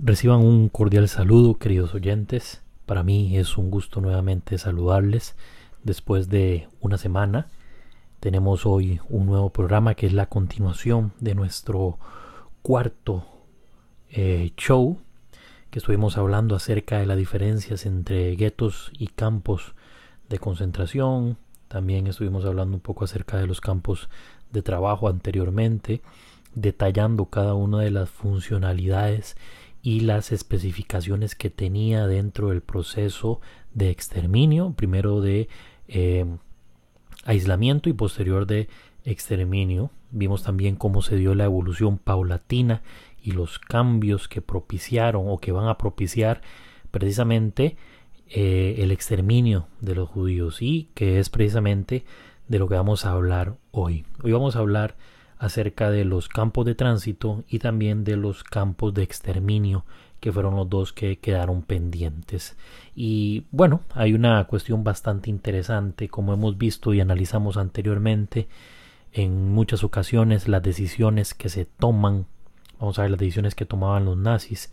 Reciban un cordial saludo, queridos oyentes. Para mí es un gusto nuevamente saludarles después de una semana. Tenemos hoy un nuevo programa que es la continuación de nuestro cuarto eh, show que estuvimos hablando acerca de las diferencias entre guetos y campos de concentración. También estuvimos hablando un poco acerca de los campos de trabajo anteriormente, detallando cada una de las funcionalidades y las especificaciones que tenía dentro del proceso de exterminio, primero de eh, aislamiento y posterior de exterminio. Vimos también cómo se dio la evolución paulatina y los cambios que propiciaron o que van a propiciar precisamente eh, el exterminio de los judíos y que es precisamente de lo que vamos a hablar hoy. Hoy vamos a hablar acerca de los campos de tránsito y también de los campos de exterminio que fueron los dos que quedaron pendientes. Y bueno, hay una cuestión bastante interesante, como hemos visto y analizamos anteriormente, en muchas ocasiones las decisiones que se toman, vamos a ver las decisiones que tomaban los nazis,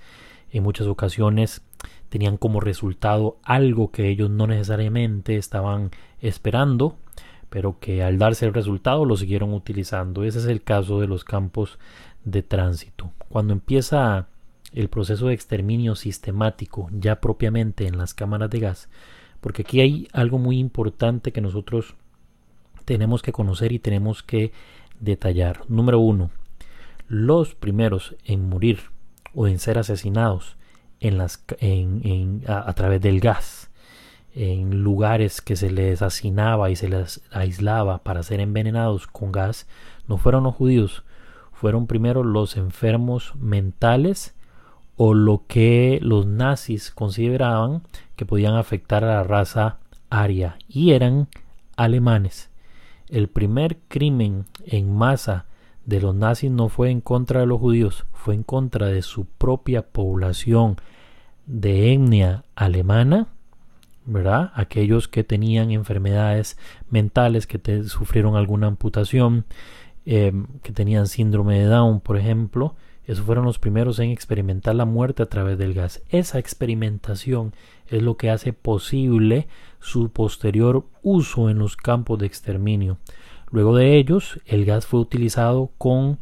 en muchas ocasiones tenían como resultado algo que ellos no necesariamente estaban esperando pero que al darse el resultado lo siguieron utilizando. Ese es el caso de los campos de tránsito. Cuando empieza el proceso de exterminio sistemático ya propiamente en las cámaras de gas, porque aquí hay algo muy importante que nosotros tenemos que conocer y tenemos que detallar. Número uno, los primeros en morir o en ser asesinados en las, a través del gas en lugares que se les hacinaba y se les aislaba para ser envenenados con gas no fueron los judíos, fueron primero los enfermos mentales o lo que los nazis consideraban que podían afectar a la raza aria y eran alemanes. El primer crimen en masa de los nazis no fue en contra de los judíos, fue en contra de su propia población de etnia alemana ¿verdad? Aquellos que tenían enfermedades mentales, que sufrieron alguna amputación, em, que tenían síndrome de Down, por ejemplo, esos fueron los primeros en experimentar la muerte a través del gas. Esa experimentación es lo que hace posible su posterior uso en los campos de exterminio. Luego de ellos, el gas fue utilizado con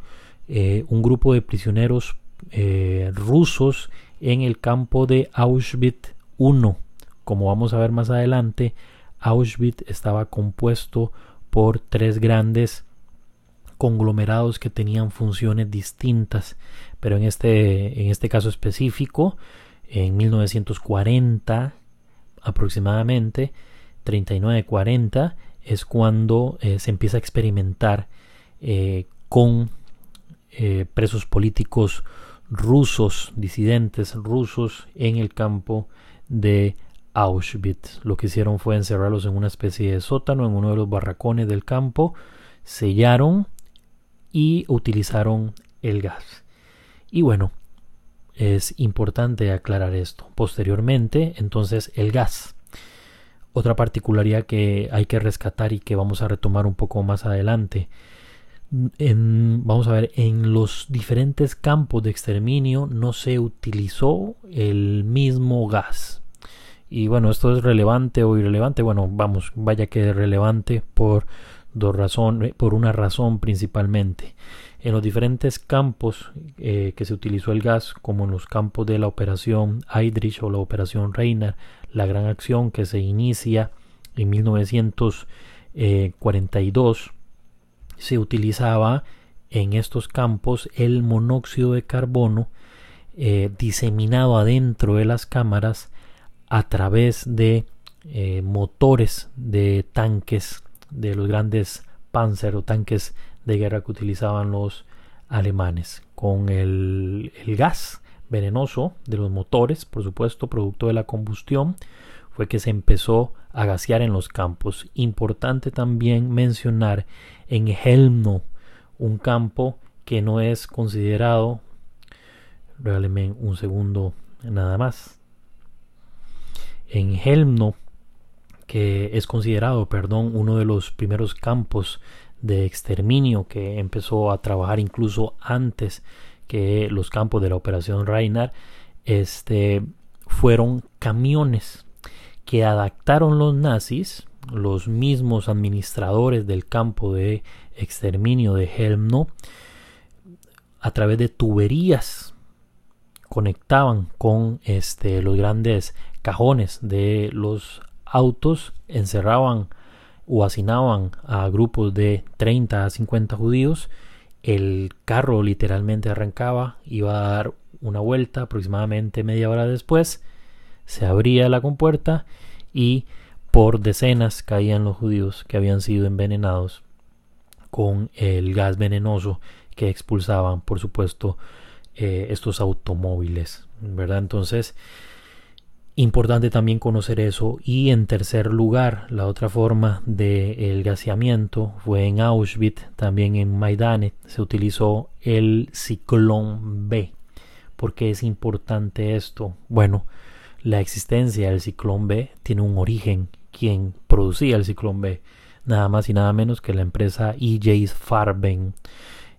eh, un grupo de prisioneros eh, rusos en el campo de Auschwitz I como vamos a ver más adelante, Auschwitz estaba compuesto por tres grandes conglomerados que tenían funciones distintas, pero en este, en este caso específico, en 1940 aproximadamente, 39-40, es cuando eh, se empieza a experimentar eh, con eh, presos políticos rusos, disidentes rusos en el campo de Auschwitz. Lo que hicieron fue encerrarlos en una especie de sótano, en uno de los barracones del campo, sellaron y utilizaron el gas. Y bueno, es importante aclarar esto. Posteriormente, entonces, el gas. Otra particularidad que hay que rescatar y que vamos a retomar un poco más adelante. Vamos a ver, en los diferentes campos de exterminio no se utilizó el mismo gas. Y bueno, esto es relevante o irrelevante. Bueno, vamos, vaya que es relevante por dos razones, por una razón principalmente. En los diferentes campos eh, que se utilizó el gas, como en los campos de la operación Heydrich o la operación Reina, la gran acción que se inicia en 1942, se utilizaba en estos campos el monóxido de carbono eh, diseminado adentro de las cámaras a través de eh, motores de tanques de los grandes Panzer o tanques de guerra que utilizaban los alemanes con el, el gas venenoso de los motores por supuesto producto de la combustión fue que se empezó a gasear en los campos. Importante también mencionar en Helmno un campo que no es considerado regáleme un segundo nada más en Helmno, que es considerado, perdón, uno de los primeros campos de exterminio que empezó a trabajar incluso antes que los campos de la operación Reinar, este, fueron camiones que adaptaron los nazis, los mismos administradores del campo de exterminio de Helmno, a través de tuberías conectaban con este, los grandes cajones de los autos, encerraban o hacinaban a grupos de 30 a 50 judíos. El carro literalmente arrancaba, iba a dar una vuelta aproximadamente media hora después, se abría la compuerta y por decenas caían los judíos que habían sido envenenados con el gas venenoso que expulsaban, por supuesto, eh, estos automóviles, ¿verdad? Entonces, importante también conocer eso. Y en tercer lugar, la otra forma del gaseamiento fue en Auschwitz, también en Maidane, se utilizó el ciclón B. ¿Por qué es importante esto? Bueno, la existencia del ciclón B tiene un origen. Quien producía el ciclón B, nada más y nada menos que la empresa EJ Farben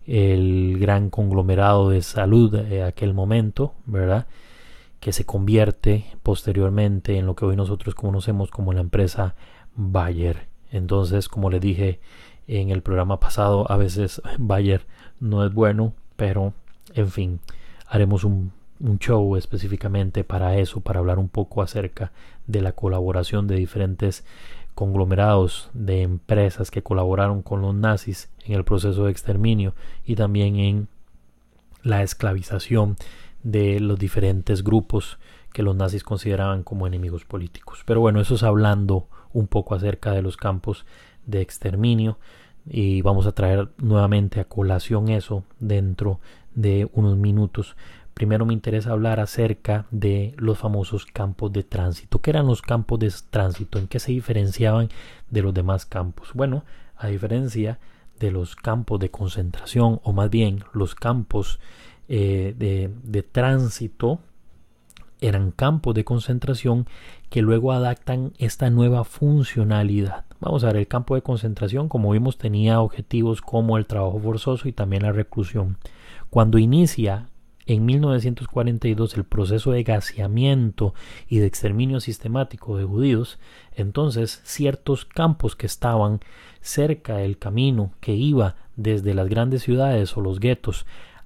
el gran conglomerado de salud de aquel momento, ¿verdad? Que se convierte posteriormente en lo que hoy nosotros conocemos como la empresa Bayer. Entonces, como le dije en el programa pasado, a veces Bayer no es bueno, pero en fin, haremos un, un show específicamente para eso, para hablar un poco acerca de la colaboración de diferentes conglomerados de empresas que colaboraron con los nazis en el proceso de exterminio y también en la esclavización de los diferentes grupos que los nazis consideraban como enemigos políticos. Pero bueno, eso es hablando un poco acerca de los campos de exterminio y vamos a traer nuevamente a colación eso dentro de unos minutos primero me interesa hablar acerca de los famosos campos de tránsito. ¿Qué eran los campos de tránsito? ¿En qué se diferenciaban de los demás campos? Bueno, a diferencia de los campos de concentración, o más bien los campos eh, de, de tránsito, eran campos de concentración que luego adaptan esta nueva funcionalidad. Vamos a ver, el campo de concentración, como vimos, tenía objetivos como el trabajo forzoso y también la reclusión. Cuando inicia en 1942 el proceso de gaseamiento y de exterminio sistemático de judíos, entonces ciertos campos que estaban cerca del camino que iba desde las grandes ciudades o los guetos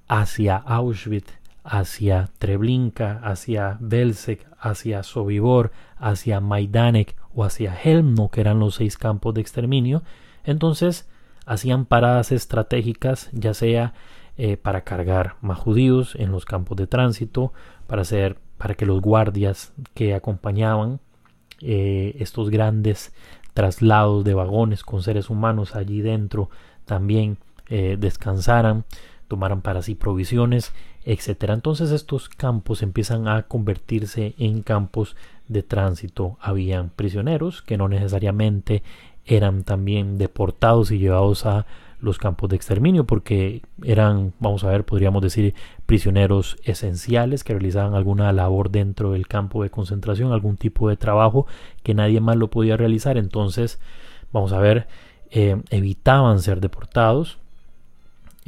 hacia Auschwitz, hacia Treblinka, hacia Belzec, hacia Sobibor, hacia Majdanek o hacia Helmno, que eran los seis campos de exterminio, entonces hacían paradas estratégicas, ya sea eh, para cargar más judíos en los campos de tránsito, para hacer, para que los guardias que acompañaban eh, estos grandes traslados de vagones con seres humanos allí dentro también eh, descansaran, tomaran para sí provisiones, etcétera. Entonces estos campos empiezan a convertirse en campos de tránsito. Habían prisioneros que no necesariamente eran también deportados y llevados a los campos de exterminio porque eran, vamos a ver, podríamos decir prisioneros esenciales que realizaban alguna labor dentro del campo de concentración, algún tipo de trabajo que nadie más lo podía realizar. Entonces, vamos a ver, eh, evitaban ser deportados.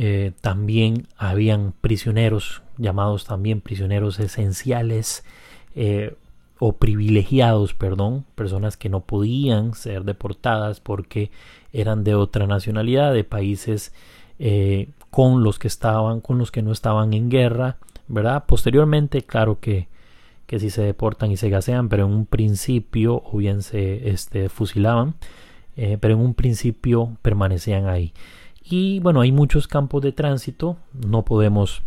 Eh, también habían prisioneros llamados también prisioneros esenciales eh, o privilegiados, perdón, personas que no podían ser deportadas porque eran de otra nacionalidad, de países eh, con los que estaban, con los que no estaban en guerra, ¿verdad? Posteriormente, claro que, que sí se deportan y se gasean, pero en un principio, o bien se este, fusilaban, pero en un principio permanecían ahí. Y bueno, hay muchos campos de tránsito, no podemos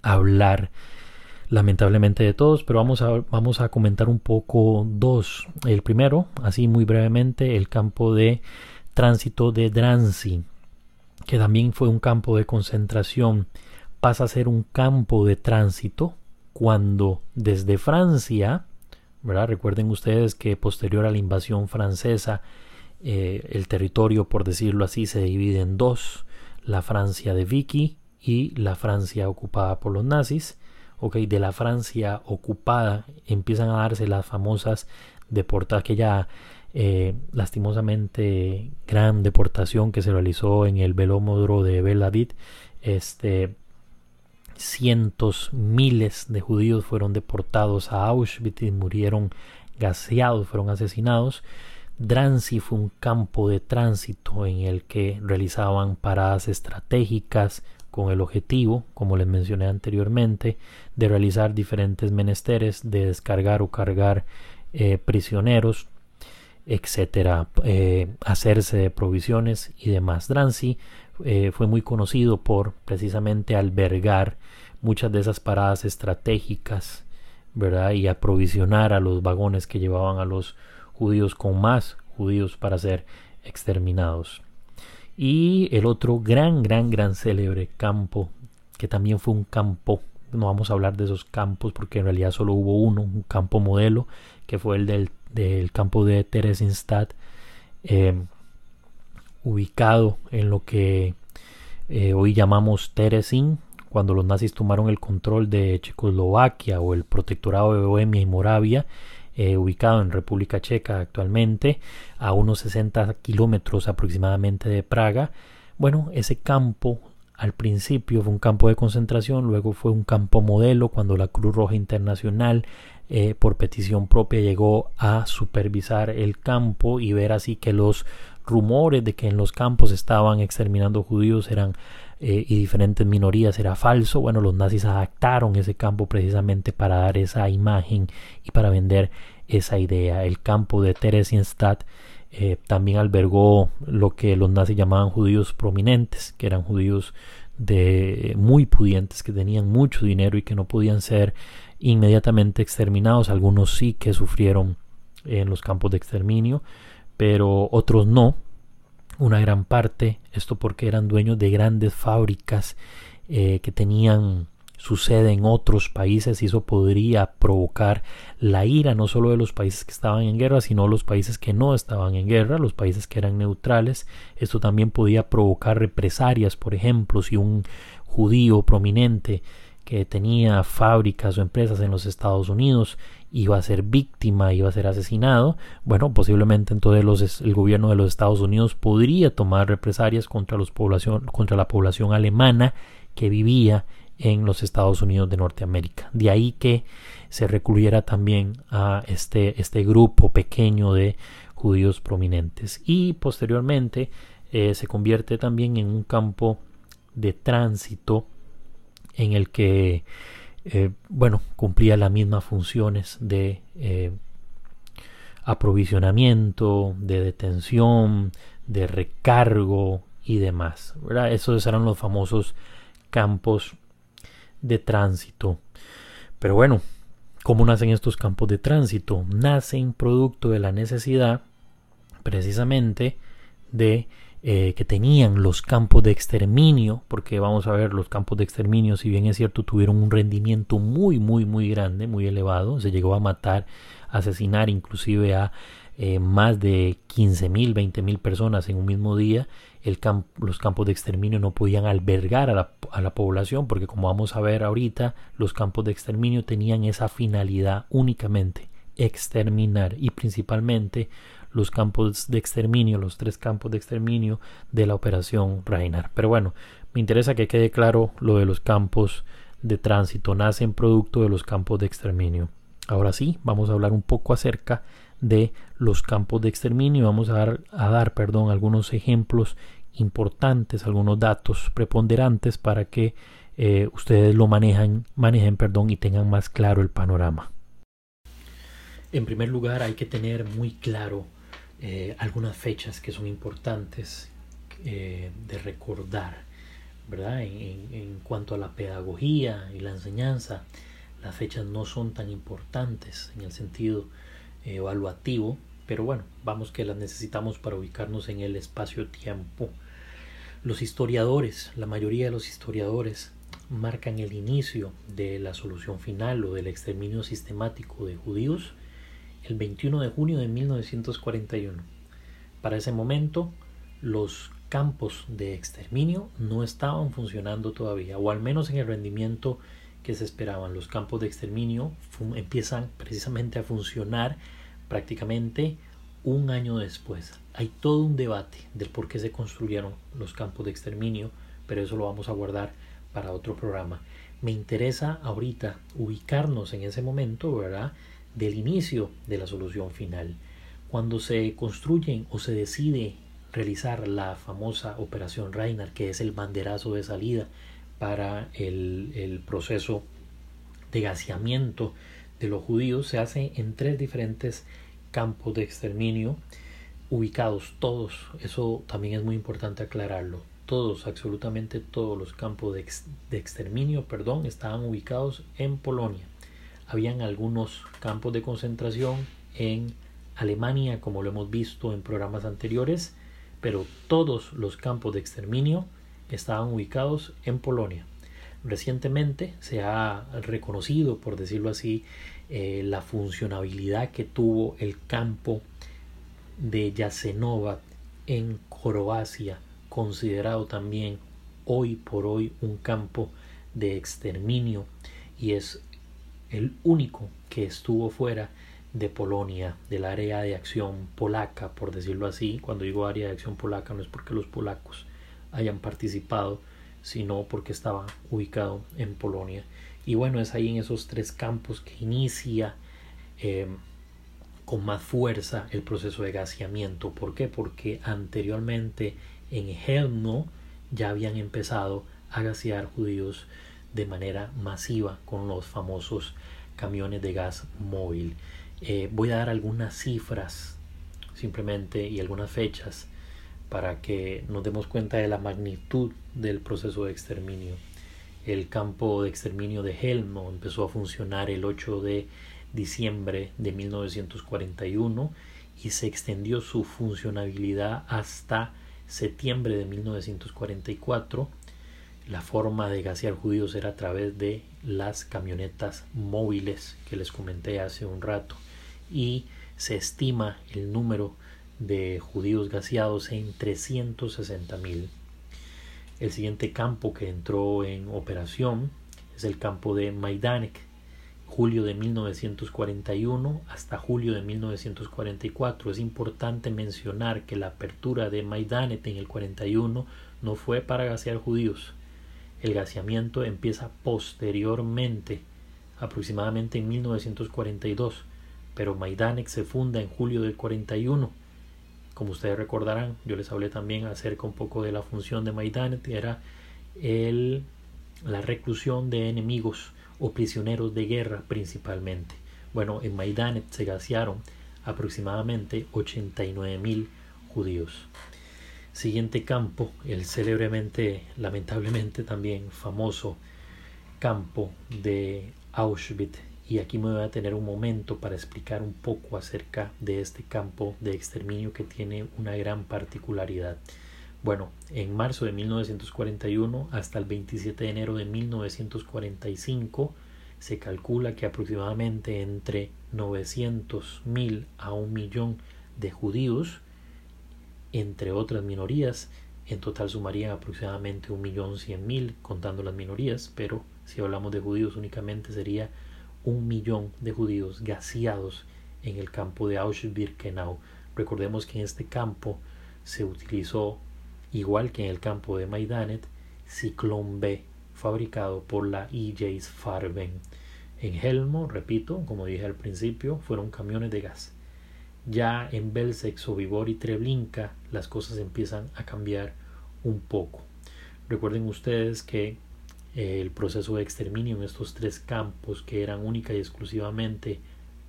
hablar lamentablemente de todos, pero vamos a, vamos a comentar un poco dos. El primero, así muy brevemente, el campo de tránsito de Drancy, que también fue un campo de concentración, pasa a ser un campo de tránsito cuando desde Francia. Recuerden ustedes que posterior a la invasión francesa, eh, el territorio, por decirlo así, se divide en dos, la Francia de Vicky y la Francia ocupada por los nazis de la Francia ocupada empiezan a darse las famosas deportadas, aquella eh, lastimosamente gran deportación que se realizó en el velómodro de Belavid, este, cientos, miles de judíos fueron deportados a Auschwitz y murieron gaseados, fueron asesinados. Drancy fue un campo de tránsito en el que realizaban paradas estratégicas con el objetivo, como les mencioné anteriormente, de realizar diferentes menesteres, de descargar o cargar eh, prisioneros, etcétera, eh, hacerse de provisiones y demás. Drancy eh, fue muy conocido por precisamente albergar muchas de esas paradas estratégicas, ¿verdad? Y aprovisionar a los vagones que llevaban a los judíos con más judíos para ser exterminados. Y el otro gran, gran, gran célebre campo, que también fue un campo, no vamos a hablar de esos campos porque en realidad solo hubo uno, un campo modelo, que fue el del, campo de Theresienstadt, eh, ubicado en lo que eh, hoy llamamos Teresin, cuando los nazis tomaron el control de Checoslovaquia o el protectorado de Bohemia y Moravia, eh, ubicado en República Checa actualmente, a unos 60 kilómetros aproximadamente de Praga. Bueno, ese campo al principio fue un campo de concentración, luego fue un campo modelo cuando la Cruz Roja Internacional eh, por petición propia llegó a supervisar el campo y ver así que los rumores de que en los campos estaban exterminando judíos eran eh, y diferentes minorías era falso. Bueno, los nazis adaptaron ese campo precisamente para dar esa imagen y para vender esa idea. El campo de Theresienstadt eh, también albergó lo que los nazis llamaban judíos prominentes, que eran judíos de muy pudientes, que tenían mucho dinero y que no podían ser inmediatamente exterminados. Algunos sí que sufrieron en los campos de exterminio, pero otros no una gran parte, esto porque eran dueños de grandes fábricas eh, que tenían su sede en otros países y eso podría provocar la ira no solo de los países que estaban en guerra, sino los países que no estaban en guerra, los países que eran neutrales. Esto también podía provocar represalias, por ejemplo, si un judío prominente que tenía fábricas o empresas en los Estados Unidos iba a ser víctima, iba a ser asesinado, bueno, posiblemente entonces el gobierno de los Estados Unidos podría tomar represalias contra, la población alemana que vivía en los Estados Unidos de Norteamérica. De ahí que se recluyera también a este, este grupo pequeño de judíos prominentes. Y posteriormente eh, se convierte también en un campo de tránsito en el que eh, bueno, cumplía las mismas funciones de eh, aprovisionamiento, de detención, de recargo y demás. Esos eran los famosos campos de tránsito. Pero bueno, ¿cómo nacen estos campos de tránsito? Nacen producto de la necesidad precisamente de eh, que tenían los campos de exterminio, porque vamos a ver, los campos de exterminio, si bien es cierto, tuvieron un rendimiento muy, muy, muy grande, muy elevado, se llegó a matar, asesinar inclusive a eh, más de 15 mil, 20 mil personas en un mismo día, el los campos de exterminio no podían albergar a la, a la población, porque como vamos a ver ahorita, los campos de exterminio tenían esa finalidad únicamente, exterminar y principalmente los campos de exterminio, los tres campos de exterminio de la operación Reinar. Pero bueno, me interesa que quede claro lo de los campos de tránsito, nacen producto de los campos de exterminio. Ahora sí, vamos a hablar un poco acerca de los campos de exterminio. Vamos a dar, a dar perdón, algunos ejemplos importantes, algunos datos preponderantes para que eh, ustedes lo manejan, manejen perdón, y tengan más claro el panorama. En primer lugar, hay que tener muy claro eh, algunas fechas que son importantes eh, de recordar, ¿verdad? En, cuanto a la pedagogía y la enseñanza, las fechas no son tan importantes en el sentido eh, evaluativo, pero bueno, vamos que las necesitamos para ubicarnos en el espacio-tiempo. Los historiadores, la mayoría de los historiadores, marcan el inicio de la solución final o del exterminio sistemático de judíos el 21 de junio de 1941. Para ese momento, los campos de exterminio no estaban funcionando todavía, o al menos en el rendimiento que se esperaban. Los campos de exterminio empiezan precisamente a funcionar prácticamente un año después. Hay todo un debate del por qué se construyeron los campos de exterminio, pero eso lo vamos a guardar para otro programa. me interesa ahorita ubicarnos en ese momento, ¿verdad? Del inicio de la solución final. Cuando se construyen o se decide realizar la famosa operación Reiner, que es el banderazo de salida para el, el proceso de gaseamiento de los judíos, se hace en tres diferentes campos de exterminio ubicados todos, eso también es muy importante aclararlo, todos, absolutamente todos los campos de, de, exterminio, perdón, estaban ubicados en Polonia. Habían algunos campos de concentración en Alemania, como lo hemos visto en programas anteriores, pero todos los campos de exterminio estaban ubicados en Polonia. Recientemente se ha reconocido, por decirlo así, eh, la funcionabilidad que tuvo el campo de Jasenovac en Croacia, considerado también hoy por hoy un campo de exterminio y es el único que estuvo fuera de Polonia, del área de acción polaca, por decirlo así. Cuando digo área de acción polaca no es porque los polacos hayan participado, sino porque estaba ubicado en Polonia. Y bueno, es ahí en esos tres campos que inicia eh, con más fuerza el proceso de gaseamiento. ¿Por qué? Porque anteriormente en Helmno ya habían empezado a gasear judíos de manera masiva con los famosos camiones de gas móvil. Eh, voy a dar algunas cifras simplemente y algunas fechas para que nos demos cuenta de la magnitud del proceso de exterminio. El campo de exterminio de Helmo empezó a funcionar el 8 de diciembre de 1941 y se extendió su funcionabilidad hasta septiembre de 1944. La forma de gasear judíos era a través de las camionetas móviles que les comenté hace un rato y se estima el número de judíos gaseados en 360 mil. El siguiente campo que entró en operación es el campo de Majdanek, julio de 1941 hasta julio de 1944. Es importante mencionar que la apertura de Majdanek en el 41 no fue para gasear judíos. El gaseamiento empieza posteriormente, aproximadamente en 1942, pero Majdanek se funda en julio del 41 como ustedes recordarán, yo les hablé también acerca un poco de la función de Maidanet, era el, la reclusión de enemigos o prisioneros de guerra principalmente. Bueno, en Maidanet se gasearon aproximadamente 89 mil judíos. Siguiente campo, el célebremente, lamentablemente también famoso campo de Auschwitz y aquí me voy a tener un momento para explicar un poco acerca de este campo de exterminio que tiene una gran particularidad. Bueno, en marzo de 1941 hasta el 27 de enero de 1945 se calcula que aproximadamente entre 900.000 a un millón de judíos, entre otras minorías, en total sumarían aproximadamente un millón cien mil contando las minorías, pero si hablamos de judíos únicamente sería un millón de judíos gaseados en el campo de Auschwitz-Birkenau. Recordemos que en este campo se utilizó, igual que en el campo de Maidanet, Ciclón B, fabricado por la EJ's Farben. En Helmo, repito, como dije al principio, fueron camiones de gas. Ya en Belzec, Sobibor y Treblinka las cosas empiezan a cambiar un poco. Recuerden ustedes que el proceso de exterminio en estos tres campos que eran única y exclusivamente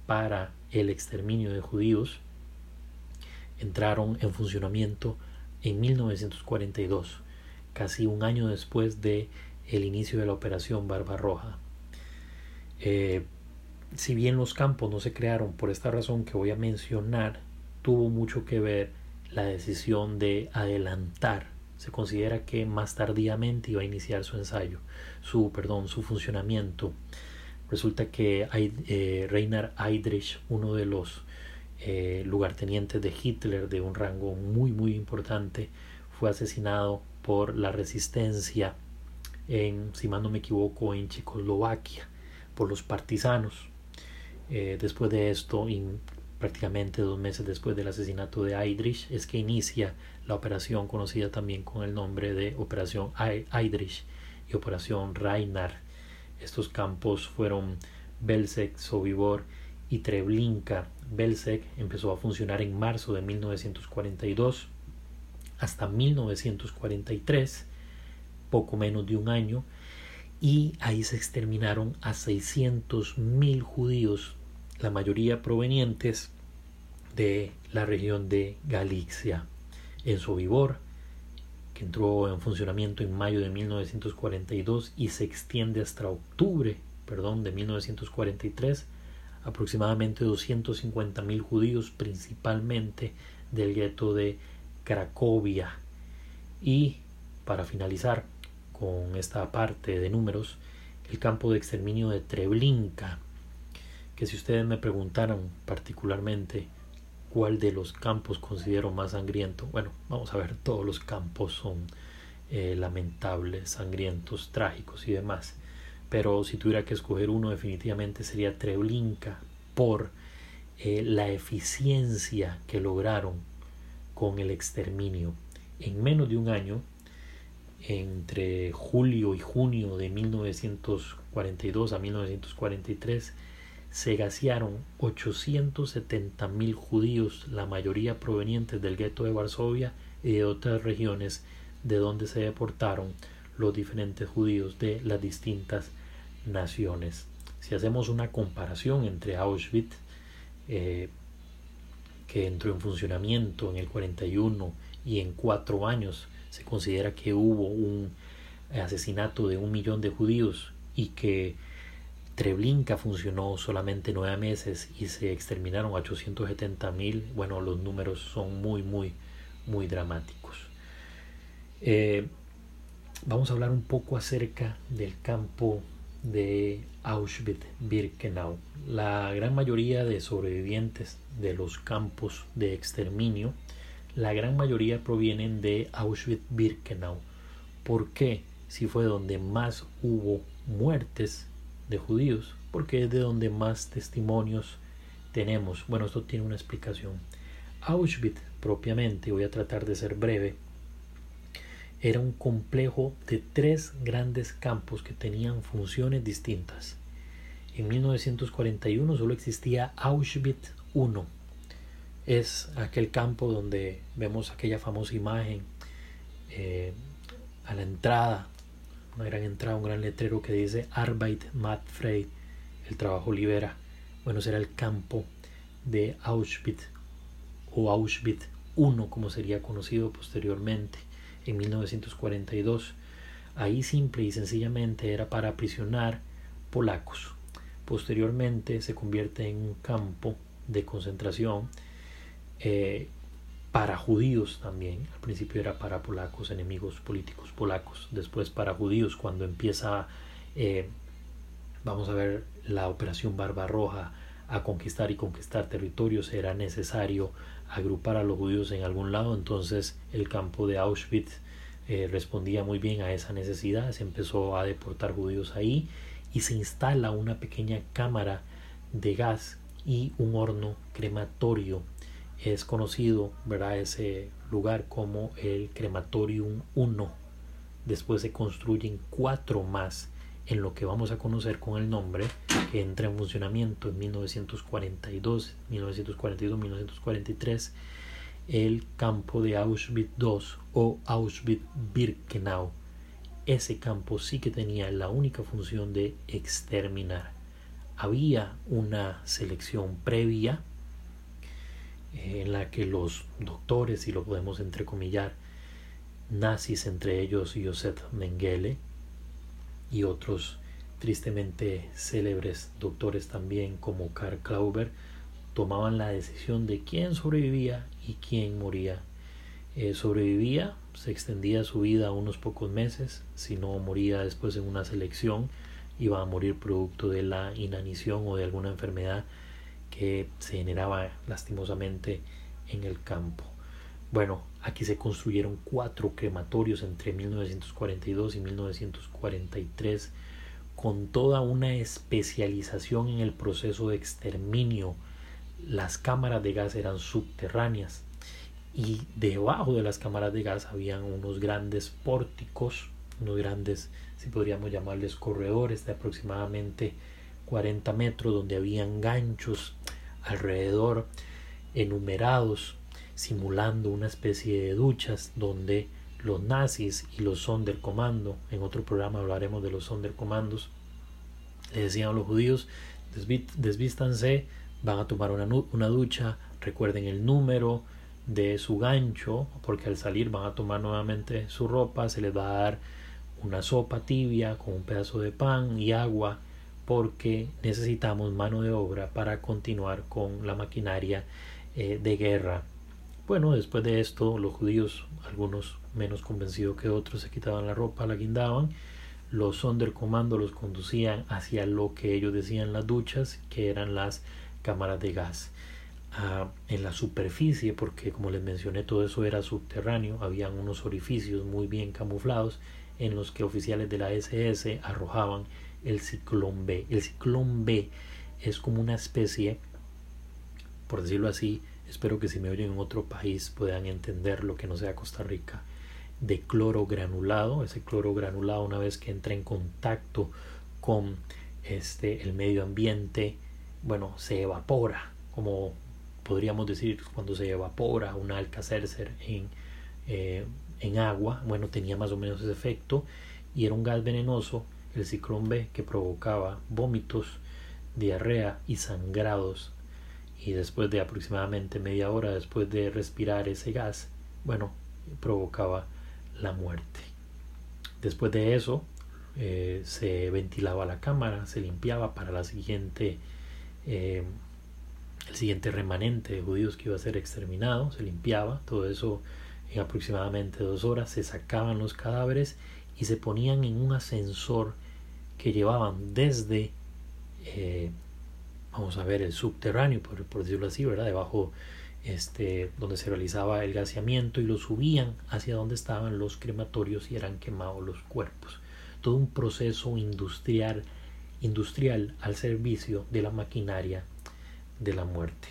para el exterminio de judíos entraron en funcionamiento en 1942, casi un año después de el inicio de la operación Barbarroja. Eh, si bien los campos no se crearon por esta razón que voy a mencionar, tuvo mucho que ver la decisión de adelantar se considera que más tardíamente iba a iniciar su ensayo, su, perdón, su funcionamiento. Resulta que eh, Reinhard Heydrich, uno de los eh, lugartenientes de Hitler de un rango muy muy importante, fue asesinado por la resistencia en, si mal no me equivoco, en Checoslovaquia, por los partisanos. Eh, después de esto, prácticamente dos meses después del asesinato de Heydrich, es que inicia la operación conocida también con el nombre de Operación Heydrich y Operación Reinar. Estos campos fueron Belzec, Sobibor y Treblinka. Belzec empezó a funcionar en marzo de 1942 hasta 1943, poco menos de un año, y ahí se exterminaron a 600.000 judíos, la mayoría provenientes de la región de Galicia. En Sobibor, que entró en funcionamiento en mayo de 1942 y se extiende hasta octubre perdón, de 1943, aproximadamente 250.000 judíos, principalmente del gueto de Cracovia. Y para finalizar con esta parte de números, el campo de exterminio de Treblinka, que si ustedes me preguntaran particularmente cuál de los campos considero más sangriento, bueno, vamos a ver, todos los campos son eh, lamentables, sangrientos, trágicos y demás pero si tuviera que escoger uno definitivamente sería Treblinka por eh, la eficiencia que lograron con el exterminio. En menos de un año, entre julio y junio de 1942 a 1943, se gasearon 870 mil judíos, la mayoría provenientes del gueto de Varsovia y de otras regiones de donde se deportaron los diferentes judíos de las distintas naciones. Si hacemos una comparación entre Auschwitz, eh, que entró en funcionamiento en el 41 y en cuatro años se considera que hubo un asesinato de un millón de judíos y que Treblinka funcionó solamente nueve meses y se exterminaron 870 mil, bueno, los números son muy, muy, muy dramáticos. Eh, vamos a hablar un poco acerca del campo de Auschwitz-Birkenau. La gran mayoría de sobrevivientes de los campos de exterminio, la gran mayoría provienen de Auschwitz-Birkenau. ¿Por qué? Si fue donde más hubo muertes de judíos, porque es de donde más testimonios tenemos. Bueno, esto tiene una explicación. Auschwitz propiamente, voy a tratar de ser breve, era un complejo de tres grandes campos que tenían funciones distintas. En 1941 solo existía Auschwitz I. Es aquel campo donde vemos aquella famosa imagen eh, a la entrada, una gran entrada, un gran letrero que dice Arbeit macht frei, el trabajo libera. Bueno, será el campo de Auschwitz o Auschwitz I, como sería conocido posteriormente en 1942. Ahí simple y sencillamente era para aprisionar polacos. Posteriormente se convierte en un campo de concentración eh, para judíos también. Al principio era para polacos, enemigos políticos polacos. Después para judíos cuando empieza, eh, vamos a ver, la operación Barbarroja a conquistar y conquistar territorios era necesario agrupar a los judíos en algún lado, entonces el campo de Auschwitz eh, respondía muy bien a esa necesidad, se empezó a deportar judíos ahí y se instala una pequeña cámara de gas y un horno crematorio. Es conocido, ¿verdad? Ese lugar como el Crematorium 1. Después se construyen cuatro más en lo que vamos a conocer con el nombre que entra en funcionamiento en 1942, 1942, 1943 el campo de Auschwitz II o Auschwitz-Birkenau. Ese campo sí que tenía la única función de exterminar. Había una selección previa en la que los doctores, si lo podemos entrecomillar, nazis, entre ellos Josef Mengele, y otros tristemente célebres doctores también como Karl Klauber tomaban la decisión de quién sobrevivía y quién moría. Eh, sobrevivía, se extendía su vida unos pocos meses, si no moría después en una selección, iba a morir producto de la inanición o de alguna enfermedad que se generaba lastimosamente en el campo. Bueno, aquí se construyeron cuatro crematorios entre 1942 y 1943 con toda una especialización en el proceso de exterminio. Las cámaras de gas eran subterráneas y debajo de las cámaras de gas habían unos grandes pórticos unos grandes, si podríamos llamarles corredores de aproximadamente 40 metros donde habían ganchos alrededor enumerados simulando una especie de duchas donde los nazis y los Sonderkommando, en otro programa hablaremos de los Sonderkommandos, le decían a los judíos, desvístanse, van a tomar una, una ducha, recuerden el número de su gancho, porque al salir van a tomar nuevamente su ropa, se les va a dar una sopa tibia con un pedazo de pan y agua, porque necesitamos mano de obra para continuar con la maquinaria eh, de guerra. Bueno, después de esto, los judíos, algunos menos convencidos que otros, se quitaban la ropa, la guindaban. Los comando los conducían hacia lo que ellos decían las duchas, que eran las cámaras de gas. Ah, en la superficie, porque como les mencioné, todo eso era subterráneo, habían unos orificios muy bien camuflados en los que oficiales de la SS arrojaban el ciclón B. El ciclón B es como una especie por decirlo así, espero que si me oyen en otro país puedan entender lo que no sea Costa Rica, de cloro granulado. Ese cloro granulado una vez que entra en contacto con este, el medio ambiente, bueno, se evapora, como podríamos decir cuando se evapora un alcacercer en, eh, en agua, bueno, tenía más o menos ese efecto y era un gas venenoso, el ciclón B, que provocaba vómitos, diarrea y sangrados y después de aproximadamente media hora después de respirar ese gas, bueno, provocaba la muerte. Después de eso, eh, se ventilaba la cámara, se limpiaba para la siguiente, eh, el siguiente remanente de judíos que iba a ser exterminado, se limpiaba, todo eso en aproximadamente dos horas, se sacaban los cadáveres y se ponían en un ascensor que llevaban desde eh, vamos a ver, el subterráneo, por, decirlo así, ¿verdad? Debajo este, donde se realizaba el gaseamiento y lo subían hacia donde estaban los crematorios y eran quemados los cuerpos. Todo un proceso industrial, industrial al servicio de la maquinaria de la muerte.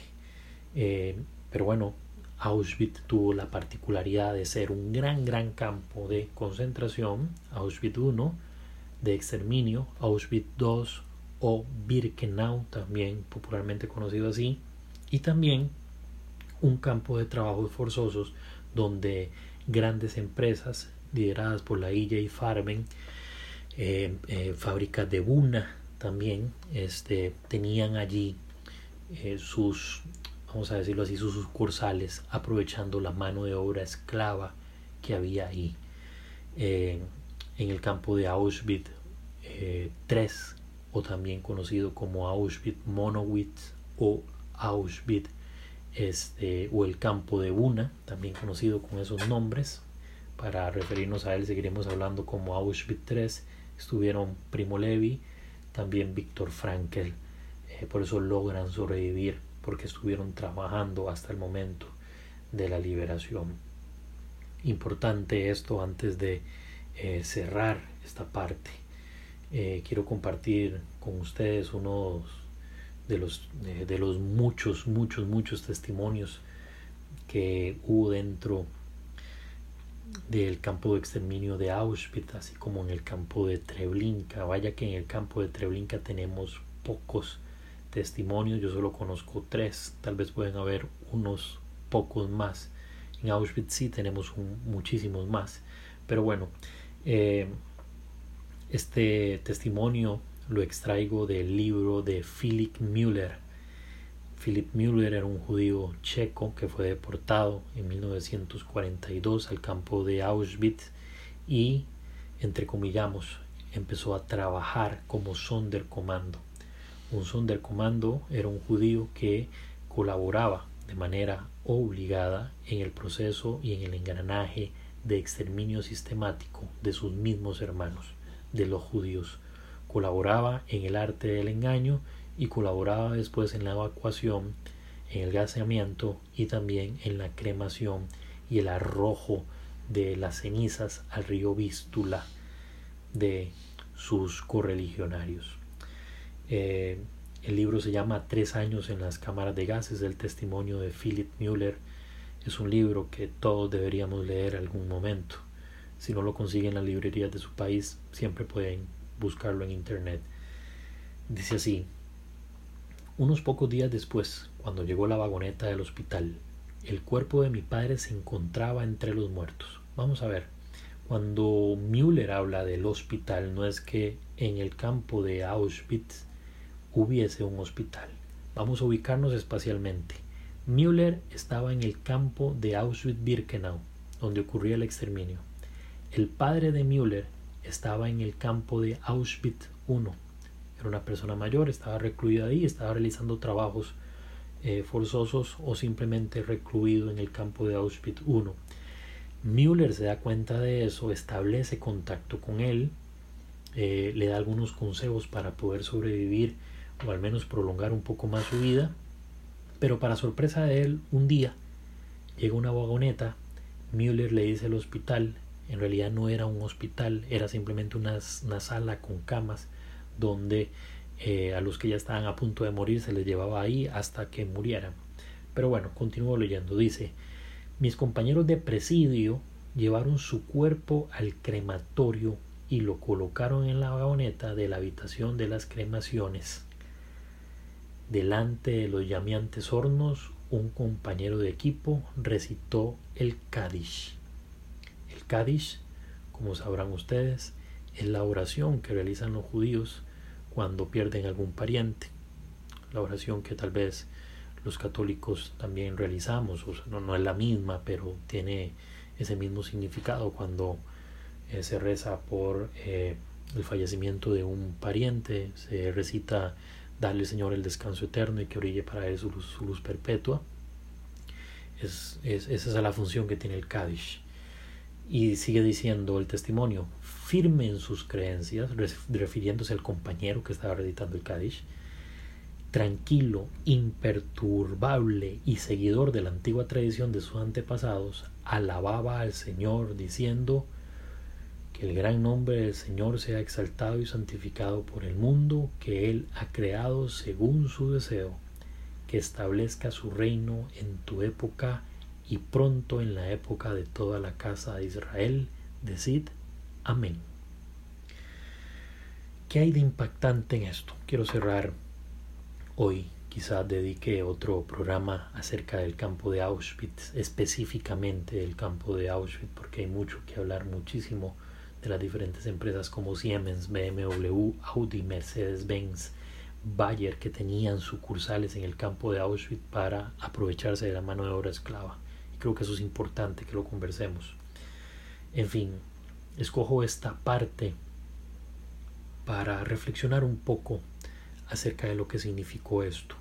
Eh, pero bueno, Auschwitz tuvo la particularidad de ser un gran, gran campo de concentración. Auschwitz I de exterminio, Auschwitz II o Birkenau, también popularmente conocido así, y también un campo de trabajos forzosos donde grandes empresas lideradas por la IJ Farben, eh, eh, fábricas de Buna también, este, tenían allí eh, sus, vamos a decirlo así, sus sucursales, aprovechando la mano de obra esclava que había ahí. en el campo de Auschwitz, tres o también conocido como Auschwitz Monowitz o Auschwitz este, o el campo de Buna, también conocido con esos nombres. Para referirnos a él seguiremos hablando como Auschwitz III. Estuvieron Primo Levi, también Víctor Frankel. Eh, por eso logran sobrevivir, porque estuvieron trabajando hasta el momento de la liberación. Importante esto antes de eh, cerrar esta parte. Eh, quiero compartir con ustedes unos de los, de, los muchos, muchos, muchos testimonios que hubo dentro del campo de exterminio de Auschwitz, así como en el campo de Treblinka. Vaya que en el campo de Treblinka tenemos pocos testimonios, yo solo conozco tres, tal vez pueden haber unos pocos más. En Auschwitz sí tenemos muchísimos más, pero bueno, eh, este testimonio lo extraigo del libro de Philip Müller. Philip Müller era un judío checo que fue deportado en 1942 al campo de Auschwitz y, entre comillamos, empezó a trabajar como Sonderkommando. Un Sonderkommando era un judío que colaboraba de manera obligada en el proceso y en el engranaje de exterminio sistemático de sus mismos hermanos de los judíos. Colaboraba en el arte del engaño y colaboraba después en la evacuación, en el gaseamiento y también en la cremación y el arrojo de las cenizas al río Vístula de sus correligionarios. Eh, el libro se llama Tres años en las cámaras de gases, el testimonio de Philip Müller. Es un libro que todos deberíamos leer algún momento. Si no lo consiguen en las librerías de su país, siempre pueden buscarlo en internet. Dice así, unos pocos días después, cuando llegó la vagoneta del hospital, el cuerpo de mi padre se encontraba entre los muertos. Vamos a ver, cuando Müller habla del hospital, no es que en el campo de Auschwitz hubiese un hospital. Vamos a ubicarnos espacialmente. Müller estaba en el campo de Auschwitz-Birkenau, donde ocurría el exterminio. El padre de Müller estaba en el campo de Auschwitz I. Era una persona mayor, estaba recluida ahí, estaba realizando trabajos eh, forzosos o simplemente recluido en el campo de Auschwitz I. Müller se da cuenta de eso, establece contacto con él, eh, le da algunos consejos para poder sobrevivir o al menos prolongar un poco más su vida, pero para sorpresa de él, un día llega una vagoneta, Müller le dice al hospital, en realidad no era un hospital, era simplemente una, sala con camas donde eh, a los que ya estaban a punto de morir se les llevaba ahí hasta que murieran. Pero bueno, continúo leyendo. Dice, mis compañeros de presidio llevaron su cuerpo al crematorio y lo colocaron en la vagoneta de la habitación de las cremaciones. Delante de los llameantes hornos, un compañero de equipo recitó el Kadish. El Kadish, como sabrán ustedes, es la oración que realizan los judíos cuando pierden algún pariente. La oración que tal vez los católicos también realizamos, no, es la misma, pero tiene ese mismo significado cuando eh, se reza por eh, el fallecimiento de un pariente, se recita darle Señor el descanso eterno y que orille para él su luz, perpetua. Es, esa es la función que tiene el Kadish. Y sigue diciendo el testimonio, firme en sus creencias, refiriéndose al compañero que estaba recitando el Kadish, tranquilo, imperturbable y seguidor de la antigua tradición de sus antepasados, alababa al Señor diciendo, que el gran nombre del Señor sea exaltado y santificado por el mundo que Él ha creado según su deseo, que establezca su reino en tu época y pronto en la época de toda la casa de Israel. Decid amén. ¿Qué hay de impactante en esto? Quiero cerrar hoy. Quizás dedique otro programa acerca del campo de Auschwitz, específicamente del campo de Auschwitz, porque hay mucho que hablar, muchísimo de las diferentes empresas como Siemens, BMW, Audi, Mercedes-Benz, Bayer, que tenían sucursales en el campo de Auschwitz para aprovecharse de la mano de obra esclava. Creo que eso es importante que lo conversemos. En fin, escojo esta parte para reflexionar un poco acerca de lo que significó esto.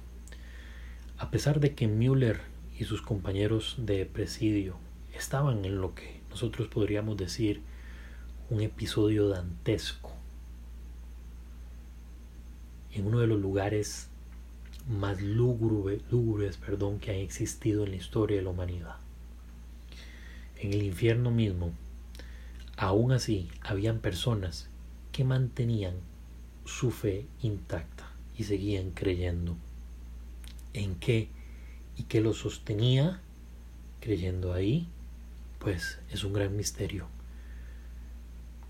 A pesar de que Müller y sus compañeros de presidio estaban en lo que nosotros podríamos decir un episodio dantesco en uno de los lugares más lúgubres perdón, que han existido en la historia de la humanidad. En el infierno mismo, aún así, habían personas que mantenían su fe intacta y seguían creyendo. ¿En qué? ¿Y qué lo sostenía? Creyendo ahí, pues es un gran misterio.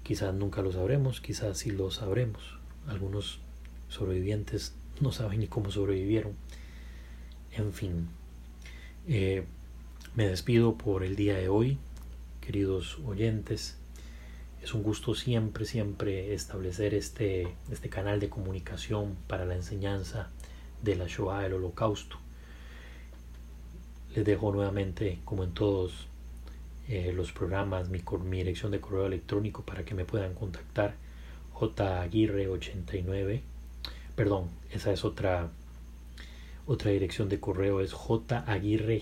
Quizás nunca lo sabremos, quizás sí lo sabremos. Algunos sobrevivientes no saben ni cómo sobrevivieron. En fin, eh, me despido por el día de hoy, queridos oyentes. Es un gusto siempre, siempre establecer este, este canal de comunicación para la enseñanza de la Shoah, el holocausto. Les dejo nuevamente, como en todos eh, los programas, mi, mi, dirección de correo electrónico para que me puedan contactar, jaguirre89, perdón, esa es otra, otra dirección de correo, es jaguirreg,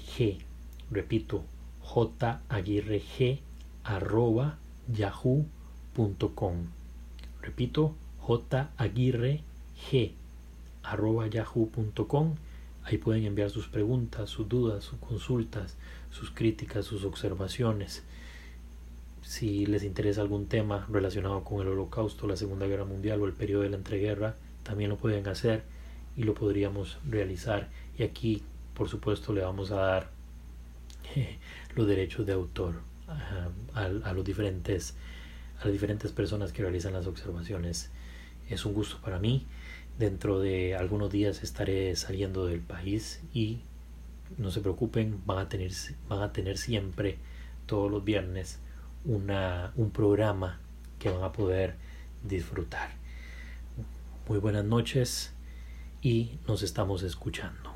repito, jaguirreg arroba yahoo.com, repito, jaguirreg arroba Ahí pueden enviar sus preguntas, sus dudas, sus consultas, sus críticas, sus observaciones. Si les interesa algún tema relacionado con el holocausto, la Segunda Guerra Mundial o el periodo de la entreguerra, también lo pueden hacer y lo podríamos realizar. Y aquí, por supuesto, le vamos a dar los derechos de autor a, los diferentes, a las diferentes personas que realizan las observaciones. Es un gusto para mí. Dentro de algunos días estaré saliendo del país y no se preocupen, van a tener, van a tener siempre todos los viernes una, un programa que van a poder disfrutar. Muy buenas noches y nos estamos escuchando.